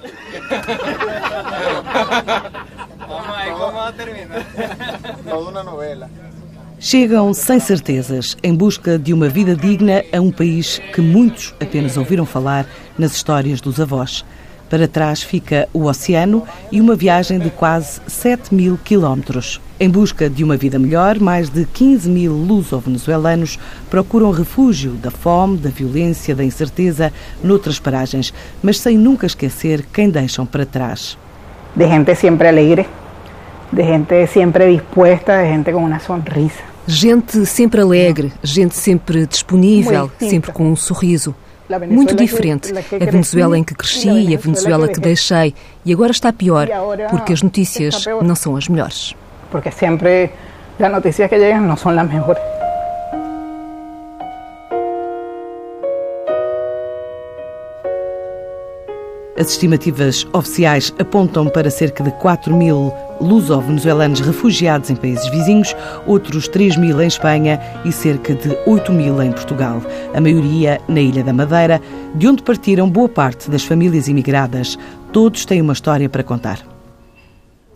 Chegam sem certezas, em busca de uma vida digna a um país que muitos apenas ouviram falar nas histórias dos avós. Para trás fica o oceano e uma viagem de quase 7 mil quilómetros. Em busca de uma vida melhor, mais de 15 mil luso-venezuelanos procuram refúgio da fome, da violência, da incerteza noutras paragens, mas sem nunca esquecer quem deixam para trás. De gente sempre alegre, de gente sempre disposta, de gente com uma sonrisa. Gente sempre alegre, gente sempre disponível, sempre com um sorriso. Muito diferente. A Venezuela em que cresci e a Venezuela que deixei. E agora está pior, porque as notícias não são as melhores. Porque sempre as notícias que chegam não são as melhores. As estimativas oficiais apontam para cerca de 4 mil luso-venezuelanos refugiados em países vizinhos, outros 3 mil em Espanha e cerca de 8 mil em Portugal. A maioria na Ilha da Madeira, de onde partiram boa parte das famílias imigradas. Todos têm uma história para contar.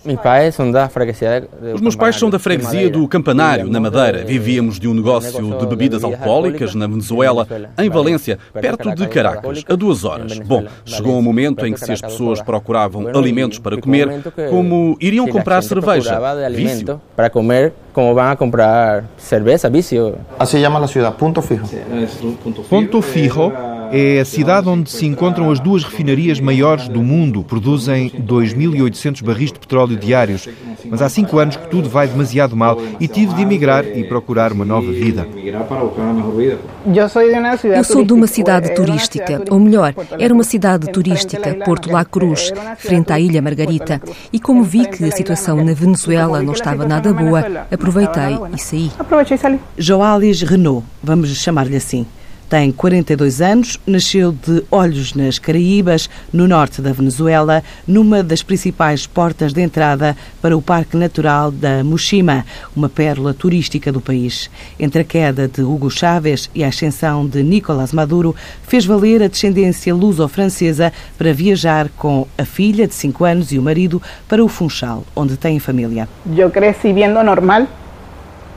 Os meus pais são da freguesia do Campanário, na Madeira. Vivíamos de um negócio de bebidas alcoólicas na Venezuela, em Valência, perto de Caracas, a duas horas. Bom, chegou um momento em que se as pessoas procuravam alimentos para comer, como iriam comprar cerveja, vício. Para comer, como vão comprar cerveja, vício. Assim chama a cidade, Ponto Fijo. Ponto Fijo é a cidade onde se encontram as duas refinarias maiores do mundo. Produzem 2.800 barris de petróleo diários. Mas há cinco anos que tudo vai demasiado mal e tive de emigrar e procurar uma nova vida. Eu sou de uma cidade turística, ou melhor, era uma cidade turística, Porto La Cruz, frente à Ilha Margarita. E como vi que a situação na Venezuela não estava nada boa, aproveitei e saí. Joalis Renault, vamos chamar-lhe assim. Tem 42 anos, nasceu de Olhos nas Caraíbas, no norte da Venezuela, numa das principais portas de entrada para o Parque Natural da Mushima, uma pérola turística do país. Entre a queda de Hugo Chávez e a ascensão de Nicolás Maduro, fez valer a descendência luso-francesa para viajar com a filha de 5 anos e o marido para o Funchal, onde tem família. Eu cresci vendo normal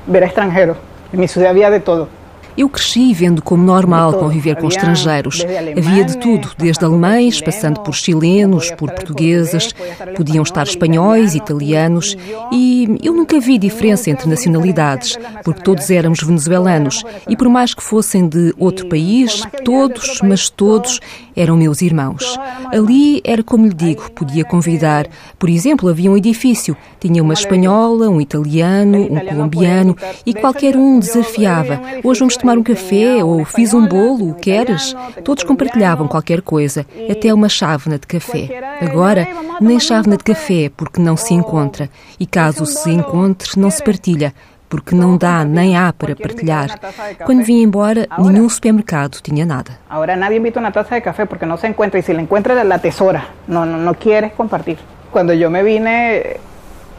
ver extranjeros. Em minha cidade havia de todo. Eu cresci vendo como normal conviver com estrangeiros. Havia de tudo, desde alemães, passando por chilenos, por portugueses, podiam estar espanhóis, italianos, e eu nunca vi diferença entre nacionalidades, porque todos éramos venezuelanos, e por mais que fossem de outro país, todos, mas todos, eram meus irmãos. Ali era como lhe digo, podia convidar. Por exemplo, havia um edifício, tinha uma espanhola, um italiano, um colombiano, e qualquer um desafiava. Hoje vamos tomar um café ou fiz um bolo, queres? Todos compartilhavam qualquer coisa, até uma chávena de café. Agora, nem chávena de café, porque não se encontra. E caso se encontre, não se partilha porque não dá nem há para partilhar. Quando vim embora, nenhum supermercado tinha nada. Agora nadie invita uma taça de café porque não se encontra e se la encuentra la tesora. Não, não, não quieres compartir. Quando eu me vine,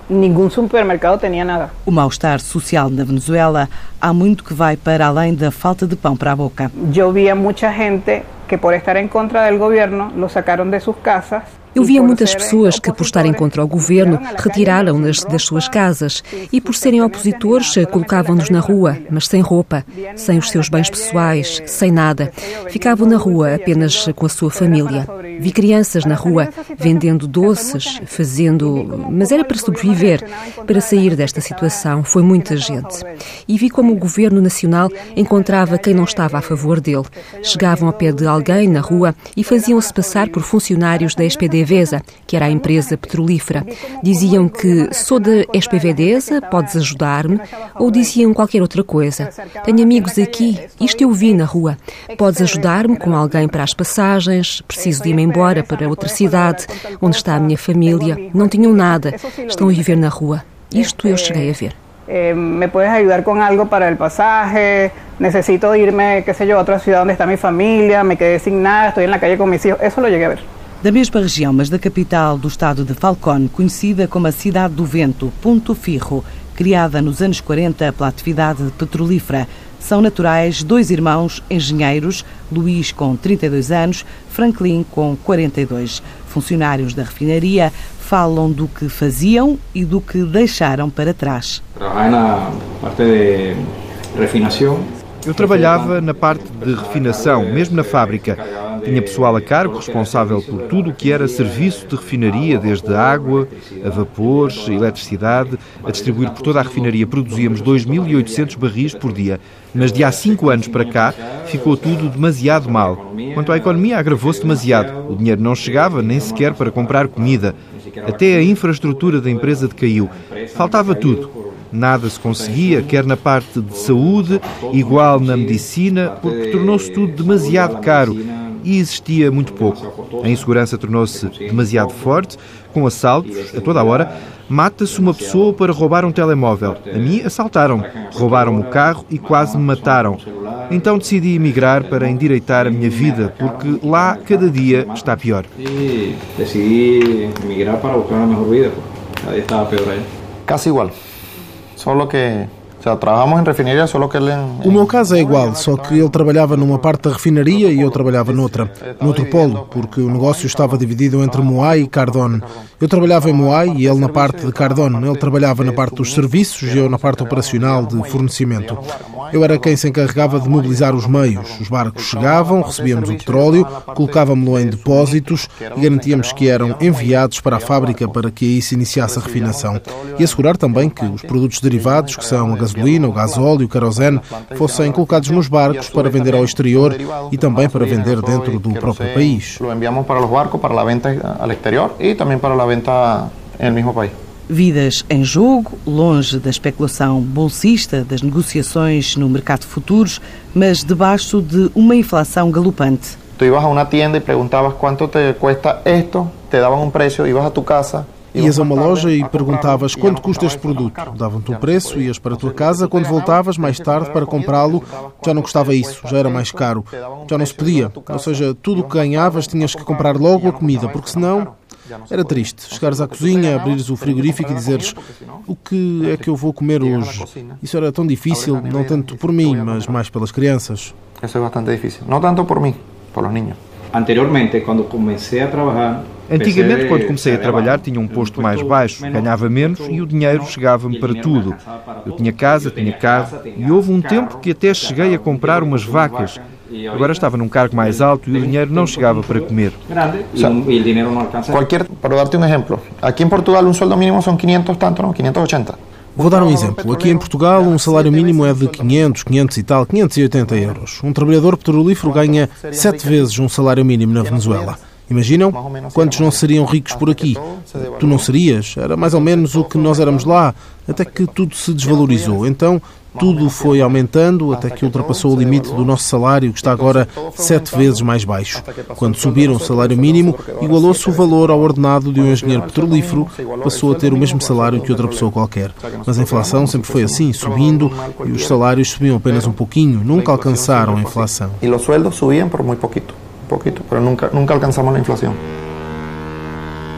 nenhum supermercado tinha nada. O mal-estar social na Venezuela há muito que vai para além da falta de pão para a boca. Eu via muita gente que por estar em contra do governo, lo sacaram de suas casas eu via muitas pessoas que, por estarem contra o governo, retiraram-nas das suas casas e, por serem opositores, colocavam-nos na rua, mas sem roupa, sem os seus bens pessoais, sem nada. Ficavam na rua apenas com a sua família. Vi crianças na rua vendendo doces, fazendo. Mas era para sobreviver, para sair desta situação. Foi muita gente. E vi como o governo nacional encontrava quem não estava a favor dele. Chegavam ao pé de alguém na rua e faziam-se passar por funcionários da Que era a empresa petrolífera. Diziam que sou da SPVDesa, podes ajudar-me, ou diziam qualquer outra coisa. Tenho amigos aqui, isto eu vi na rua. Podes ajudar-me com alguém para as passagens, preciso de ir embora para outra cidade, onde está a minha família. Não tinham nada, estão a viver na rua. Isto eu cheguei a ver. Eh, me puedes ayudar con algo para el pasaje, necesito irme, qué sé yo, a otra ciudad donde está mi familia, me quedé sin nada, estoy en la calle con mis hijos, eso lo llegué a ver. Da mesma região, mas da capital do estado de Falcón, conhecida como a Cidade do Vento, Ponto Firro, criada nos anos 40 pela atividade petrolífera, são naturais dois irmãos engenheiros, Luís com 32 anos, Franklin com 42. Funcionários da refinaria falam do que faziam e do que deixaram para trás. Na parte de refinação eu trabalhava na parte de refinação, mesmo na fábrica. Tinha pessoal a cargo responsável por tudo o que era serviço de refinaria, desde água, a vapores, a eletricidade, a distribuir por toda a refinaria. Produzíamos 2.800 barris por dia. Mas de há cinco anos para cá ficou tudo demasiado mal. Quanto à economia, agravou-se demasiado. O dinheiro não chegava nem sequer para comprar comida. Até a infraestrutura da empresa decaiu. Faltava tudo. Nada se conseguia, quer na parte de saúde, igual na medicina, porque tornou-se tudo demasiado caro e existia muito pouco. A insegurança tornou-se demasiado forte, com assaltos a toda a hora. Mata-se uma pessoa para roubar um telemóvel. A mim assaltaram, roubaram o carro e quase me mataram. Então decidi emigrar para endireitar a minha vida, porque lá cada dia está pior. E decidi emigrar para buscar uma melhor vida, porque cada dia estava pior aí. Casi igual. Solo que O meu caso é igual, só que ele trabalhava numa parte da refinaria e eu trabalhava noutra, noutro polo, porque o negócio estava dividido entre Moai e Cardone. Eu trabalhava em Moai e ele na parte de Cardone. Ele trabalhava na parte dos serviços e eu na parte operacional de fornecimento. Eu era quem se encarregava de mobilizar os meios. Os barcos chegavam, recebíamos o petróleo, colocávamos-lo em depósitos e garantíamos que eram enviados para a fábrica para que aí se iniciasse a refinação. E assegurar também que os produtos derivados, que são a gasolina, o gasóleo, o querosene, fossem colocados nos barcos para vender ao exterior e também para vender dentro do próprio país. Para para venda exterior e também para venda no mesmo país. Vidas em jogo, longe da especulação bolsista, das negociações no mercado de futuros, mas debaixo de uma inflação galopante. Tu ibas a uma tienda e perguntavas quanto te cuesta esto, te davam um preço, ibas a tu casa, Ias a uma loja e perguntavas quanto custa este produto. Davam-te o preço, ias para a tua casa. Quando voltavas, mais tarde, para comprá-lo, já não custava isso, já era mais caro. Já não se podia. Ou seja, tudo o que ganhavas tinhas que comprar logo a comida, porque senão era triste. Chegares à cozinha, abrires o frigorífico e dizeres o que é que eu vou comer hoje. Isso era tão difícil, não tanto por mim, mas mais pelas crianças. Isso é bastante difícil. Não tanto por mim, pelos ninhos. Anteriormente, quando comecei a trabalhar, Antigamente, quando comecei a trabalhar, tinha um posto mais baixo, ganhava menos e o dinheiro chegava-me para tudo. Eu tinha casa, tinha carro e houve um tempo que até cheguei a comprar umas vacas. Agora estava num cargo mais alto e o dinheiro não chegava para comer. Qualquer, para dar-te um exemplo, aqui em Portugal um sueldo mínimo são 500 tanto, não? 580. Vou dar um exemplo. Aqui em Portugal, um salário mínimo é de 500, 500 e tal, 580 euros. Um trabalhador petrolífero ganha sete vezes um salário mínimo na Venezuela. Imaginam? Quantos não seriam ricos por aqui? Tu não serias? Era mais ou menos o que nós éramos lá, até que tudo se desvalorizou. Então, tudo foi aumentando até que ultrapassou o limite do nosso salário, que está agora sete vezes mais baixo. Quando subiram o salário mínimo, igualou-se o valor ao ordenado de um engenheiro petrolífero, passou a ter o mesmo salário que outra pessoa qualquer. Mas a inflação sempre foi assim, subindo, e os salários subiam apenas um pouquinho, nunca alcançaram a inflação. E os sueldos subiam por muito pouquito poquito, mas nunca, nunca alcançamos a inflação.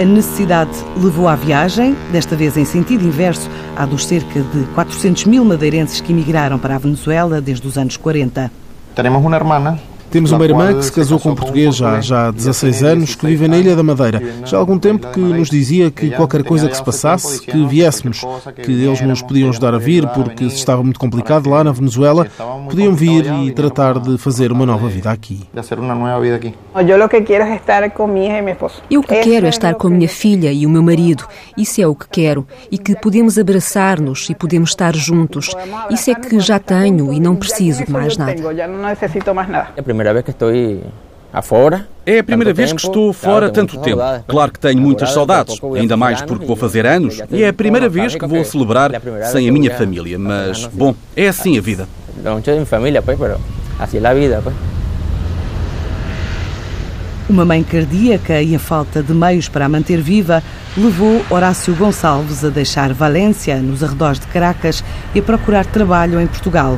A necessidade levou à viagem, desta vez em sentido inverso à dos cerca de 400 mil madeirenses que emigraram para a Venezuela desde os anos 40. Temos uma irmã temos uma irmã que se casou com um português já, já há 16 anos, que vive na Ilha da Madeira. Já há algum tempo que nos dizia que qualquer coisa que se passasse, que viéssemos, que eles nos podiam ajudar a vir, porque se estava muito complicado lá na Venezuela, podiam vir e tratar de fazer uma nova vida aqui. Eu que quero é estar com a minha filha e o meu marido. Isso é o que quero. E que podemos abraçar-nos e podemos estar juntos. Isso é que já tenho e não preciso de mais nada. Nada primeira vez que estou afora. É a primeira vez que estou fora tanto tempo. Claro que tenho muitas saudades, ainda mais porque vou fazer anos, e é a primeira vez que vou celebrar sem a minha família. Mas, bom, é assim a vida. Não tenho família, pois, mas assim é a vida, pois. Uma mãe cardíaca e a falta de meios para a manter viva levou Horácio Gonçalves a deixar Valência, nos arredores de Caracas, e a procurar trabalho em Portugal.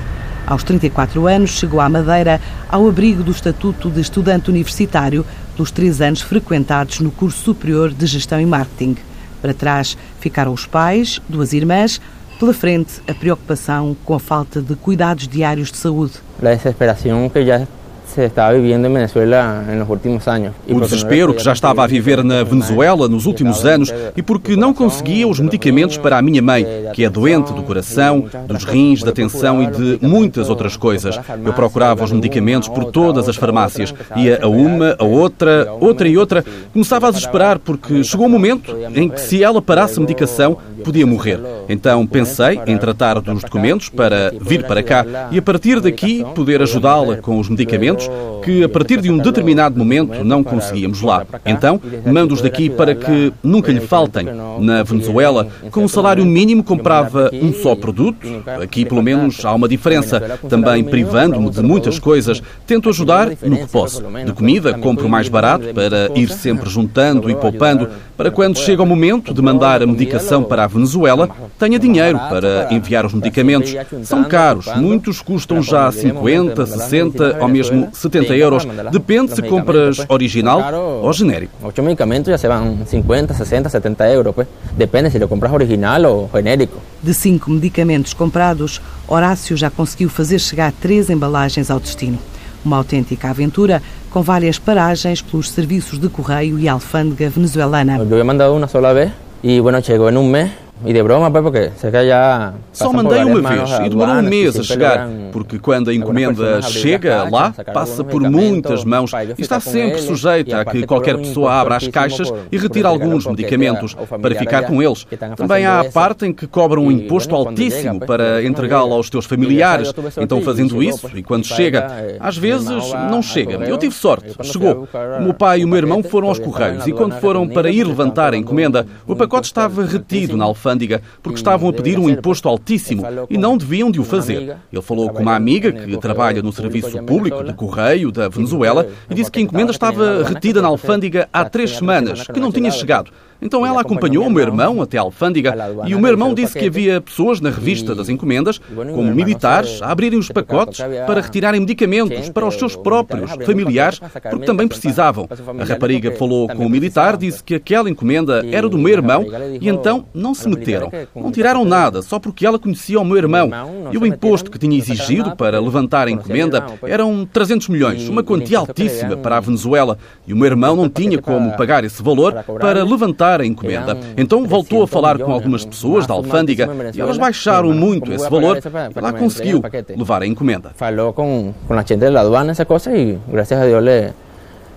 Aos 34 anos, chegou à Madeira ao abrigo do Estatuto de Estudante Universitário pelos três anos frequentados no curso superior de Gestão e Marketing. Para trás ficaram os pais, duas irmãs, Pela frente, a preocupação com a falta de cuidados diários de saúde. A desesperação que já se estava vivendo em Venezuela nos últimos anos. O desespero que já estava a viver na Venezuela nos últimos anos e porque não conseguia os medicamentos para a minha mãe, que é doente do coração, dos rins, da tensão e de muitas outras coisas. Eu procurava os medicamentos por todas as farmácias. Ia a uma, a outra, outra e outra. Começava a desesperar porque chegou um momento em que se ela parasse a medicação, podia morrer. Então pensei em tratar dos documentos para vir para cá e a partir daqui poder ajudá-la com os medicamentos que a partir de um determinado momento não conseguíamos lá. Então, mando-os daqui para que nunca lhe faltem. Na Venezuela, com o salário mínimo comprava um só produto. Aqui, pelo menos, há uma diferença. Também privando-me de muitas coisas, tento ajudar no que posso. De comida, compro mais barato para ir sempre juntando e poupando, para quando chega o momento de mandar a medicação para a Venezuela, tenha dinheiro para enviar os medicamentos. São caros, muitos custam já 50, 60 ou mesmo 70 euros. Depende se compras original ou genérico. Oito medicamentos já se vão 50, 60, 70 euros. Pues. Depende se lo compras original ou genérico. De cinco medicamentos comprados, Horácio já conseguiu fazer chegar três embalagens ao destino. Uma autêntica aventura com várias paragens pelos serviços de correio e alfândega venezuelana. Eu mandado uma sola vez e, bueno, chegou em um mês E de broma, pues, porque que já. Só mandei uma vez e demorou um mês a chegar, porque quando a encomenda chega lá, passa por muitas mãos e está sempre sujeita a que qualquer pessoa abra as caixas e retire alguns medicamentos para ficar com eles. Também há a parte em que cobram um imposto altíssimo para entregá-lo aos teus familiares. Então, fazendo isso, e quando chega, às vezes não chega. Eu tive sorte, chegou. O meu pai e o meu irmão foram aos correios e quando foram para ir levantar a encomenda, o pacote estava retido na alfândega alfândega porque estavam a pedir um imposto altíssimo e não deviam de o fazer. Ele falou com uma amiga que trabalha no serviço público de correio da Venezuela e disse que a encomenda estava retida na alfândega há três semanas, que não tinha chegado. Então ela acompanhou o meu irmão até a alfândega e o meu irmão disse que havia pessoas na revista das encomendas, como militares, a abrirem os pacotes para retirarem medicamentos para os seus próprios familiares, porque também precisavam. A rapariga falou com o militar, disse que aquela encomenda era do meu irmão e então não se meteram. Não tiraram nada, só porque ela conhecia o meu irmão. E o imposto que tinha exigido para levantar a encomenda eram 300 milhões, uma quantia altíssima para a Venezuela. E o meu irmão não tinha como pagar esse valor para levantar a encomenda. Então voltou a falar com algumas pessoas da alfândega e elas baixaram muito esse valor e lá conseguiu levar a encomenda. Falou com, com a gente da aduana essa coisa e, graças a Deus, lhe,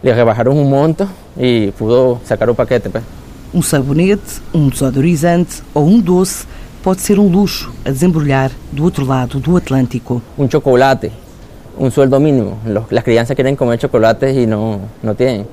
lhe rebaixaram um monto e pudo sacar o paquete. Um sabonete, um desodorizante ou um doce pode ser um luxo a desembrulhar do outro lado do Atlântico. Um chocolate, um sueldo mínimo. As crianças querem comer chocolates e não, não têm.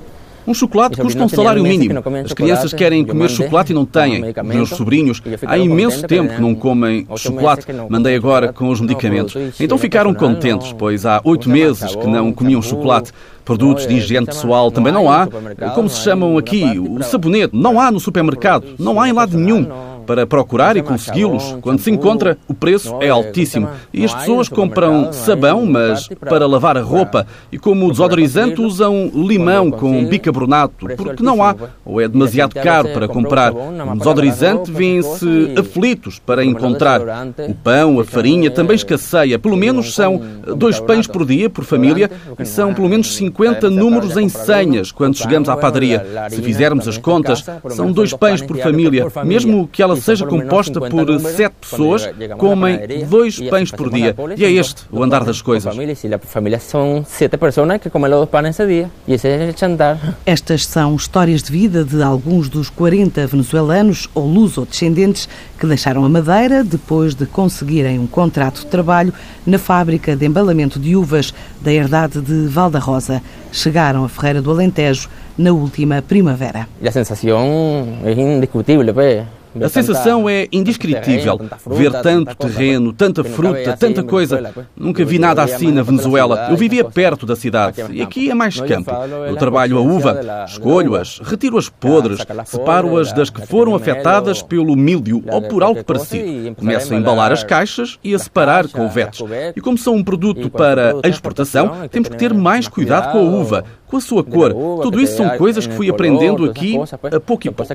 Um chocolate custa um salário mínimo. As crianças querem comer chocolate e não têm. Os meus sobrinhos há imenso tempo que não comem chocolate. Mandei agora com os medicamentos. Então ficaram contentes, pois há oito meses que não comiam chocolate. Produtos de higiene pessoal também não há. Como se chamam aqui? O sabonete. Não há no supermercado. Não há em lado nenhum para procurar e consegui-los. Quando se encontra, o preço é altíssimo. E as pessoas compram sabão, mas para lavar a roupa. E como desodorizante, usam limão com bicarbonato, porque não há, ou é demasiado caro para comprar. O desodorizante vêm-se aflitos para encontrar. O pão, a farinha também escasseia. Pelo menos são dois pães por dia, por família, e são pelo menos 50 números em senhas quando chegamos à padaria. Se fizermos as contas, são dois pães por família, mesmo que ela ela seja composta por sete pessoas, comem dois pães por dia. E é este o andar das coisas. A família são sete pessoas que comem dois pães esse dia. E esse é o jantar. Estas são histórias de vida de alguns dos 40 venezuelanos ou luso-descendentes que deixaram a Madeira depois de conseguirem um contrato de trabalho na fábrica de embalamento de uvas da herdade de Valda Rosa. Chegaram a Ferreira do Alentejo na última primavera. A sensação é indiscutível, pues. A sensação é indescritível. Ver tanto terreno, tanta fruta, tanta coisa. Nunca vi nada assim na Venezuela. Eu vivia perto da cidade e aqui é mais campo. Eu trabalho a uva, escolho-as, retiro-as podres, separo-as das que foram afetadas pelo míldio ou por algo parecido. Começo a embalar as caixas e a separar com vetes. E como são um produto para exportação, temos que ter mais cuidado com a uva, com a sua cor. Tudo isso são coisas que fui aprendendo aqui a pouco e pouco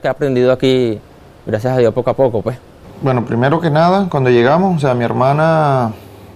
gracias a Dios poco a poco, pues. Bueno, primero que nada, cuando llegamos, o sea, mi hermana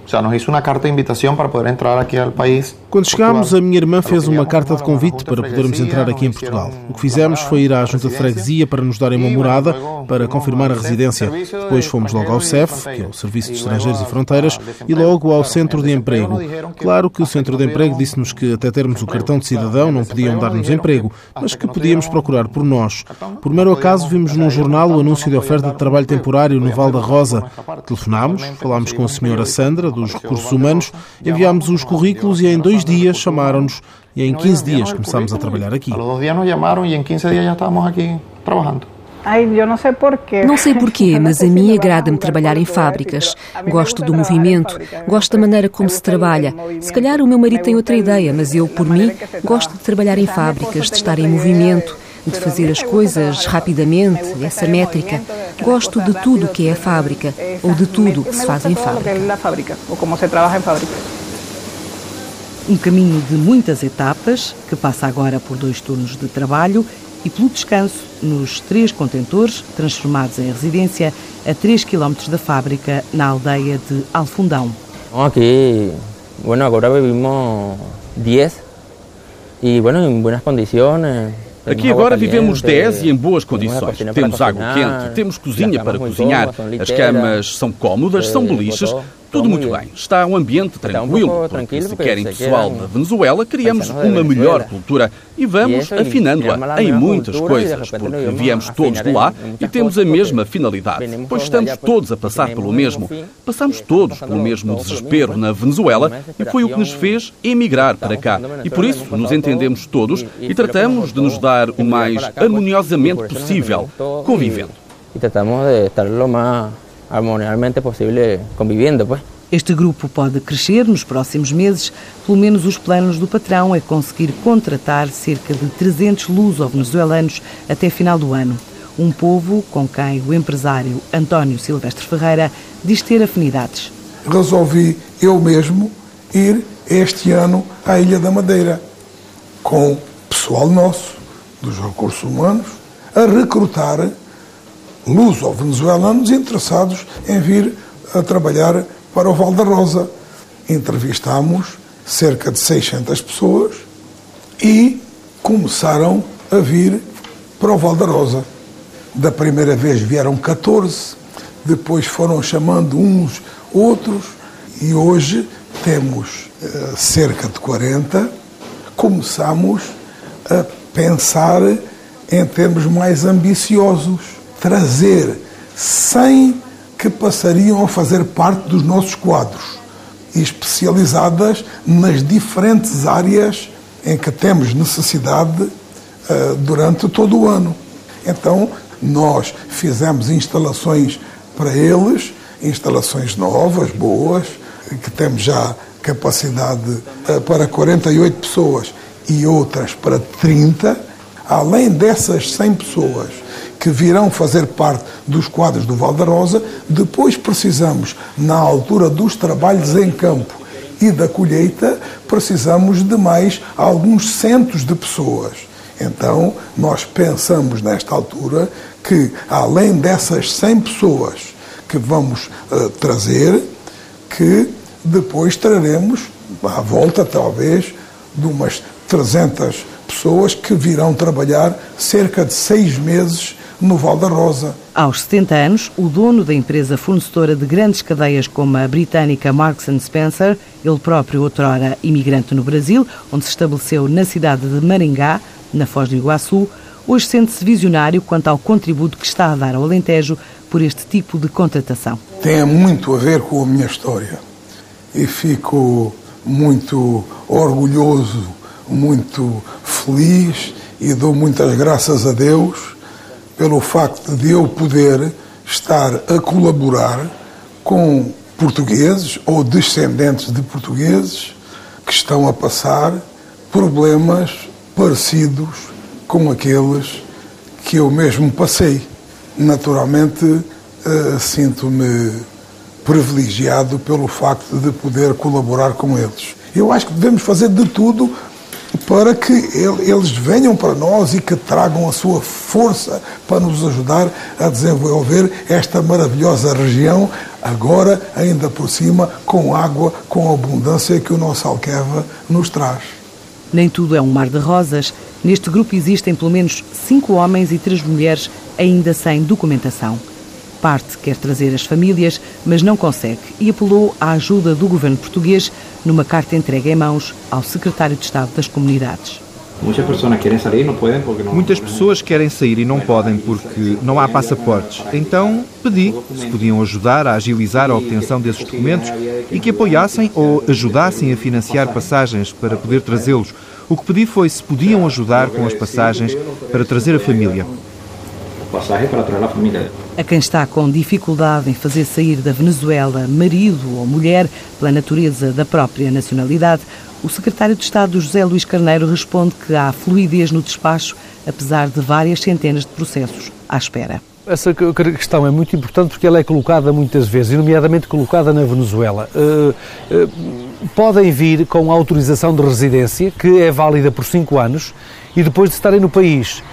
sea, nos hizo una carta de invitación para poder entrar aquí al país. Quando chegámos, a minha irmã fez uma carta de convite para podermos entrar aqui em Portugal. O que fizemos foi ir à junta de freguesia para nos darem uma morada para confirmar a residência. Depois fomos logo ao CEF, que é o Serviço de Estrangeiros e Fronteiras, e logo ao Centro de Emprego. Claro que o Centro de Emprego disse-nos que até termos o cartão de cidadão não podiam dar-nos emprego, mas que podíamos procurar por nós. Por mero acaso vimos num jornal o anúncio de oferta de trabalho temporário no Val da Rosa. Telefonámos, falámos com a senhora Sandra, dos Recursos Humanos, enviámos os currículos e em dois dias chamaram-nos e em 15 dias começámos a trabalhar aqui. A los dias nos chamaram e em 15 dias já estávamos aqui trabalhando. Ai, eu não sei porquê. Não sei porquê, mas a mim agrada-me trabalhar em fábricas. Gosto do movimento, gosto da maneira como se trabalha. Se calhar o meu marido tem outra ideia, mas eu, por mim, gosto de trabalhar em fábricas, de estar em movimento, de fazer as coisas rapidamente, essa métrica. Gosto de tudo que é a fábrica, ou de tudo que se faz em fábrica. Ou como se trabalha em fábrica. Um caminho de muitas etapas, que passa agora por dois turnos de trabalho e pelo descanso nos três contentores transformados em residência a 3 km da fábrica na aldeia de Alfundão. Aqui, bueno, agora vivimos 10 e, bueno, em boas condições. Aqui agora vivemos 10 e em boas condições. Temos água quente, temos cozinha para cozinhar, as camas são cómodas, são beliches, tudo muito bem. Está um ambiente tranquilo, porque se querem pessoal da Venezuela, criamos uma melhor cultura e vamos afinando-a em muitas coisas, porque viemos todos de lá e temos a mesma finalidade, pois estamos todos a passar pelo mesmo. Passamos todos pelo mesmo desespero na Venezuela e foi o que nos fez emigrar para cá. E por isso nos entendemos todos e tratamos de nos dar o mais harmoniosamente possível, convivendo. E tratamos de estar o mais harmoniosamente possível convivendo, pues. Este grupo pode crescer nos próximos meses. Pelo menos os planos do patrão é conseguir contratar cerca de 300 luso-venezuelanos até final do ano. Um povo com quem o empresário António Silvestre Ferreira diz ter afinidades. Resolvi eu mesmo ir este ano à Ilha da Madeira com pessoal nosso, dos recursos humanos, a recrutar luso-venezuelanos interessados em vir a trabalhar para o Val da Rosa. Entrevistámos cerca de 600 pessoas e começaram a vir para o Val da Rosa. Da primeira vez vieram 14, depois foram chamando uns outros e hoje temos uh, cerca de 40. Começamos a pensar em termos mais ambiciosos trazer 100 que passariam a fazer parte dos nossos quadros, especializadas nas diferentes áreas em que temos necessidade uh, durante todo o ano. Então, nós fizemos instalações para eles, instalações novas, boas, que temos já capacidade uh, para 48 pessoas e outras para 30. Além dessas 100 pessoas que virão fazer parte dos quadros do Val da Rosa. Depois precisamos, na altura dos trabalhos em campo e da colheita, precisamos de mais alguns centos de pessoas. Então, nós pensamos nesta altura que, além dessas 100 pessoas que vamos uh, trazer, que depois traremos, à volta talvez, de umas 300 pessoas que virão trabalhar cerca de seis meses no Val da Rosa. Aos 70 anos, o dono da empresa fornecedora de grandes cadeias como a britânica Marks Spencer, ele próprio outrora imigrante no Brasil, onde se estabeleceu na cidade de Maringá, na Foz do Iguaçu, hoje sente-se visionário quanto ao contributo que está a dar ao Alentejo por este tipo de contratação. Tem muito a ver com a minha história e fico muito orgulhoso, muito feliz e dou muitas graças a Deus pelo facto de eu poder estar a colaborar com portugueses ou descendentes de portugueses que estão a passar problemas parecidos com aqueles que eu mesmo passei. Naturalmente, uh, sinto-me privilegiado pelo facto de poder colaborar com eles. Eu acho que devemos fazer de tudo para que eles venham para nós e que tragam a sua força para nos ajudar a desenvolver esta maravilhosa região, agora ainda por cima com água, com abundância que o nosso Alqueva nos traz. Nem tudo é um mar de rosas. Neste grupo existem pelo menos cinco homens e três mulheres ainda sem documentação. Parte quer trazer as famílias, mas não consegue e apelou à ajuda do governo português numa carta entregue em mãos ao secretário de Estado das Comunidades. Muitas pessoas querem sair e não podem porque não há passaportes. Então pedi se podiam ajudar a agilizar a obtenção desses documentos e que apoiassem ou ajudassem a financiar passagens para poder trazê-los. O que pedi foi se podiam ajudar com as passagens para trazer a família passagem para trazer a família. A quem está com dificuldade em fazer sair da Venezuela marido ou mulher pela natureza da própria nacionalidade, o secretário de Estado José Luís Carneiro responde que há fluidez no despacho, apesar de várias centenas de processos à espera. Essa questão é muito importante porque ela é colocada muitas vezes, nomeadamente colocada na Venezuela. Uh, uh, podem vir com autorização de residência, que é válida por cinco anos, e depois de estarem no país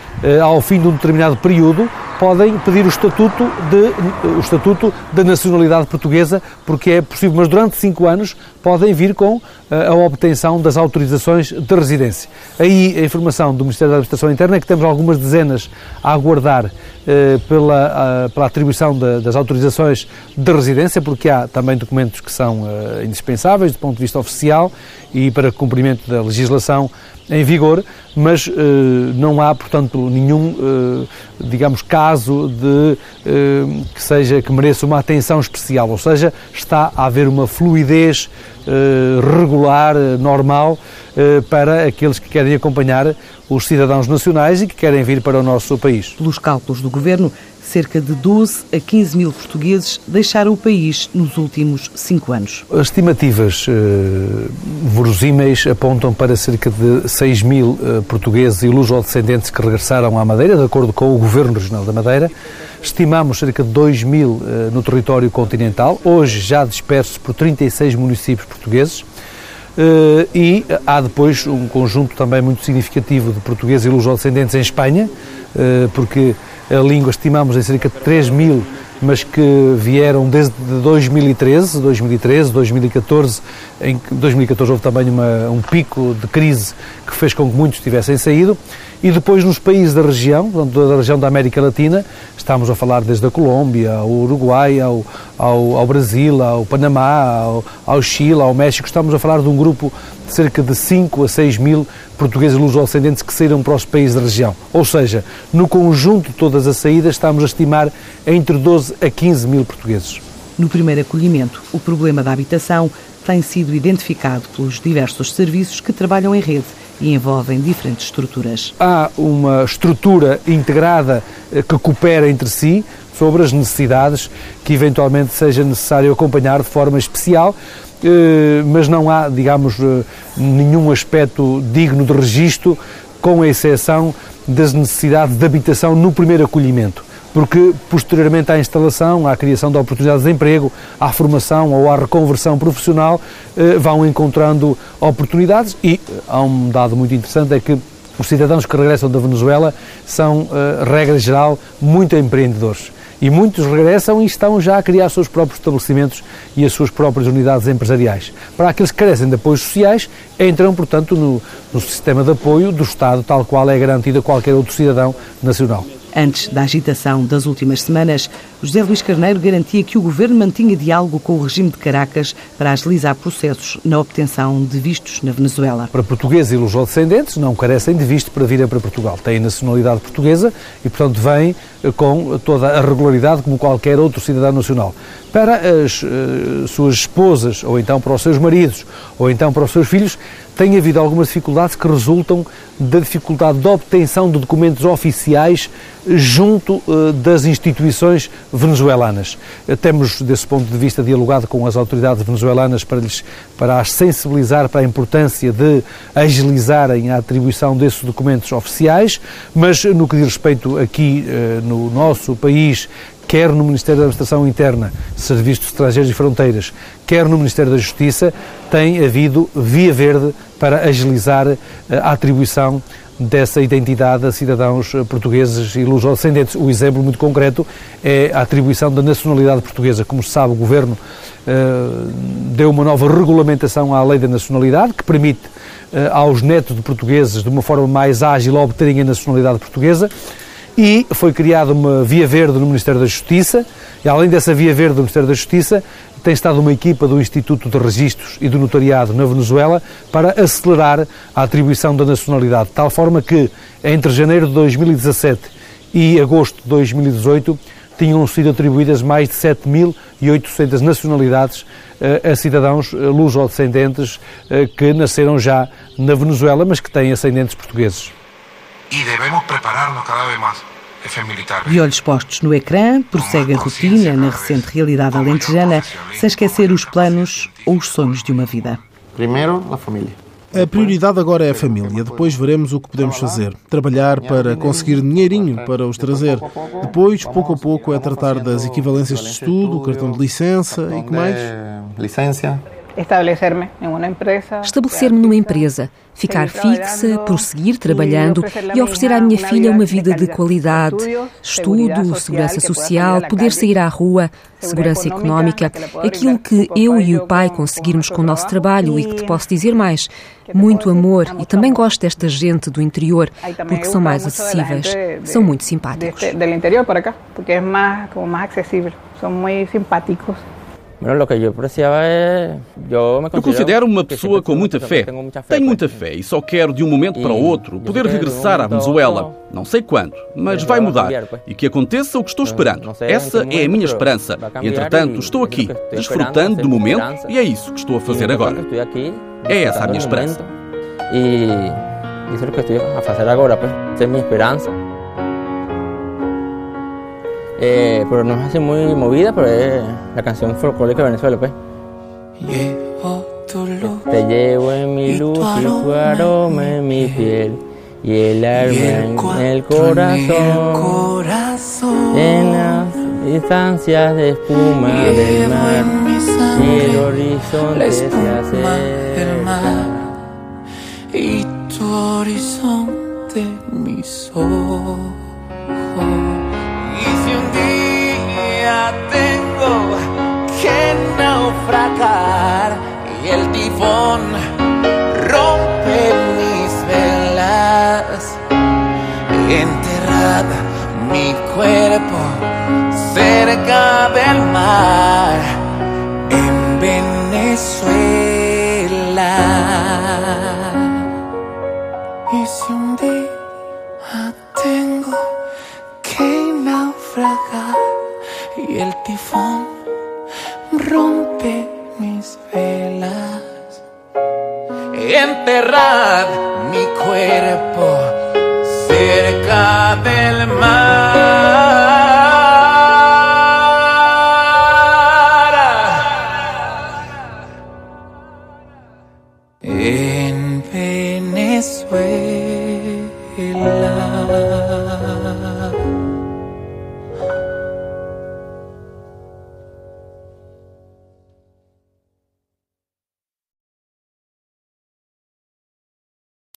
ao fim de um determinado período, podem pedir o estatuto de, o estatuto da nacionalidade portuguesa, porque é possível, mas durante cinco anos podem vir com a obtenção das autorizações de residência. Aí a informação do Ministério da Administração Interna é que temos algumas dezenas a aguardar eh, pela, pela atribuição das autorizações de residência, porque há também documentos que são eh, indispensáveis do ponto de vista oficial e para cumprimento da legislação em vigor, mas eh, não há, portanto, nenhum, digamos, caso de que seja que mereça uma atenção especial, ou seja, está a haver uma fluidez regular, normal, para aqueles que querem acompanhar os cidadãos nacionais e que querem vir para o nosso país. Pelos cálculos do governo, cerca de 12 a 15 mil portugueses deixaram o país nos últimos cinco anos. As estimativas uh, verosímeis apontam para cerca de 6 mil uh, portugueses e luso-descendentes que regressaram à Madeira, de acordo com o Governo Regional da Madeira. Estimamos cerca de 2 mil uh, no território continental, hoje já dispersos por 36 municípios portugueses. Uh, e há depois um conjunto também muito significativo de portugueses e luso-descendentes em Espanha, uh, porque a língua estimamos em cerca de 3 mil, mas que vieram desde 2013, 2013, 2014. Em 2014 houve também uma, um pico de crise que fez com que muitos tivessem saído. E depois nos países da região, da região da América Latina, estamos a falar desde a Colômbia, ao Uruguai, ao, ao, ao Brasil, ao Panamá, ao, ao, Chile, ao México, estamos a falar de um grupo de cerca de 5 a 6 mil portugueses luso-ascendentes que saíram para os países da região. Ou seja, no conjunto de todas as saídas, estamos a estimar entre 12 a 15 mil portugueses. No primeiro acolhimento, o problema da habitação tem sido identificado pelos diversos serviços que trabalham em rede e envolvem diferentes estruturas. Há uma estrutura integrada eh, que coopera entre si sobre as necessidades que eventualmente seja necessário acompanhar de forma especial, eh, mas não há, digamos, eh, nenhum aspecto digno de registro, com exceção das necessidades de habitação no primeiro acolhimento porque posteriormente à instalação, à criação de oportunidades de emprego, à formação ou à reconversão profissional, eh, vão encontrando oportunidades e há um dado muito interessante é que os cidadãos que regressam da Venezuela são, regra geral, muito empreendedores. E muitos regressam e estão já a criar os seus próprios estabelecimentos e as suas próprias unidades empresariais. Para aqueles que carecem de apoios sociais, entram, portanto, no, no sistema de apoio do Estado, tal qual é garantido a qualquer outro cidadão nacional. Antes da agitação das últimas semanas, José Luís Carneiro garantia que o governo mantinha diálogo com o regime de Caracas para agilizar processos na obtenção de vistos na Venezuela. Para portugueses e luso-descendentes, não carecem de visto para virem para Portugal. Têm nacionalidade portuguesa e, portanto, vêm com toda a regularidade como qualquer outro cidadão nacional. Para as uh, suas esposas, ou então para os seus maridos, ou então para os seus filhos, tem havido algumas dificuldades que resultam da dificuldade de obtenção de documentos oficiais junto uh, das instituições venezuelanas. Uh, temos, desse ponto de vista, dialogado com as autoridades venezuelanas para, lhes, para as sensibilizar para a importância de agilizarem a atribuição desses documentos oficiais, mas no que diz respeito aqui uh, no nosso país, quer no Ministério da Administração Interna, Serviços Estrangeiros e Fronteiras, quer no Ministério da Justiça, tem havido via verde para agilizar eh, a atribuição dessa identidade a cidadãos eh, portugueses e luso-descendentes. O exemplo muito concreto é a atribuição da nacionalidade portuguesa. Como se sabe, o Governo uh, deu uma nova regulamentação à lei da nacionalidade que permite aos netos de portugueses, de uma forma mais ágil, obterem a nacionalidade portuguesa e foi criada uma via verde no Ministério da Justiça, e além dessa via verde do Ministério da Justiça, tem estado uma equipa do Instituto de Registros e do Notariado na Venezuela para acelerar a atribuição da nacionalidade, de tal forma que entre janeiro de 2017 e agosto de 2018 tinham sido atribuídas mais de 7.800 nacionalidades uh, a cidadãos uh, luso-descendentes uh, que nasceram já na Venezuela, mas que têm ascendentes portugueses. E devemos preparar-nos cada vez mais. De olhos postos no ecrã, prossegue a rotina na recente realidade alentejana, sem esquecer os planos ou os sonhos de uma vida. Primeiro, a família. A prioridade agora é a família. Depois veremos o que podemos fazer. Trabalhar para conseguir dinheirinho para os trazer. Depois, pouco a pouco, é tratar das equivalências de estudo, cartão de licença e que mais? Licença, estabelecer-me numa empresa, ficar fixa, prosseguir trabalhando e oferecer à minha filha uma vida de qualidade, estudo, segurança social, poder sair à rua, segurança económica, aquilo que eu e o pai conseguirmos com o nosso trabalho e que te posso dizer mais, muito amor e também gosto desta gente do interior porque são mais acessíveis, são muito simpáticos. Do interior para cá, porque é mais, como mais acessível, são muito simpáticos. Eu considero uma pessoa com muita fé. Tenho muita fé e só quero, de um momento para o outro, poder regressar à Venezuela. Não sei quando, mas vai mudar. E que aconteça o que estou esperando. Essa é a minha esperança. E, entretanto, estou aqui, desfrutando do momento e é isso que estou a fazer agora. É essa a minha esperança. E isso é o que estou a fazer agora, pues. Essa é a minha esperança. Eh, pero no es así muy movida, pero es la canción folclórica de Venezuela, pues. Te llevo en mi luz y tu aroma en mi piel y el alma en el corazón, en las instancias de espuma del mar y el horizonte se acerca y tu horizonte mis ojos. Y el tifón